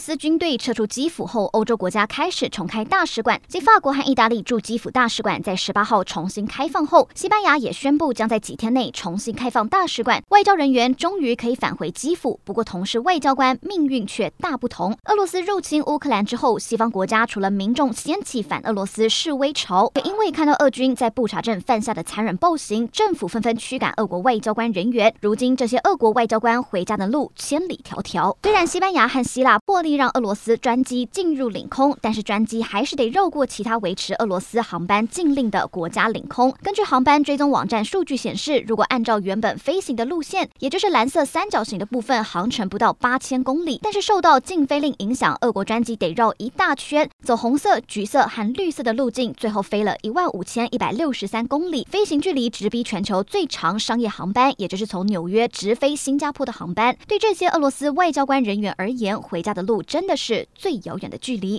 斯军队撤出基辅后，欧洲国家开始重开大使馆。继法国和意大利驻基辅大使馆在十八号重新开放后，西班牙也宣布将在几天内重新开放大使馆，外交人员终于可以返回基辅。不过，同是外交官，命运却大不同。俄罗斯入侵乌克兰之后，西方国家除了民众掀起反俄罗斯示威潮，也因为看到俄军在布查镇犯下的残忍暴行，政府纷纷驱赶俄国外交官人员。如今，这些俄国外交官回家的路千里迢迢。虽然西班牙和希腊，破例让俄罗斯专机进入领空，但是专机还是得绕过其他维持俄罗斯航班禁令的国家领空。根据航班追踪网站数据显示，如果按照原本飞行的路线，也就是蓝色三角形的部分，航程不到八千公里。但是受到禁飞令影响，俄国专机得绕一大圈，走红色、橘色和绿色的路径，最后飞了一万五千一百六十三公里，飞行距离直逼全球最长商业航班，也就是从纽约直飞新加坡的航班。对这些俄罗斯外交官人员而言，回家的路路。真的是最遥远的距离。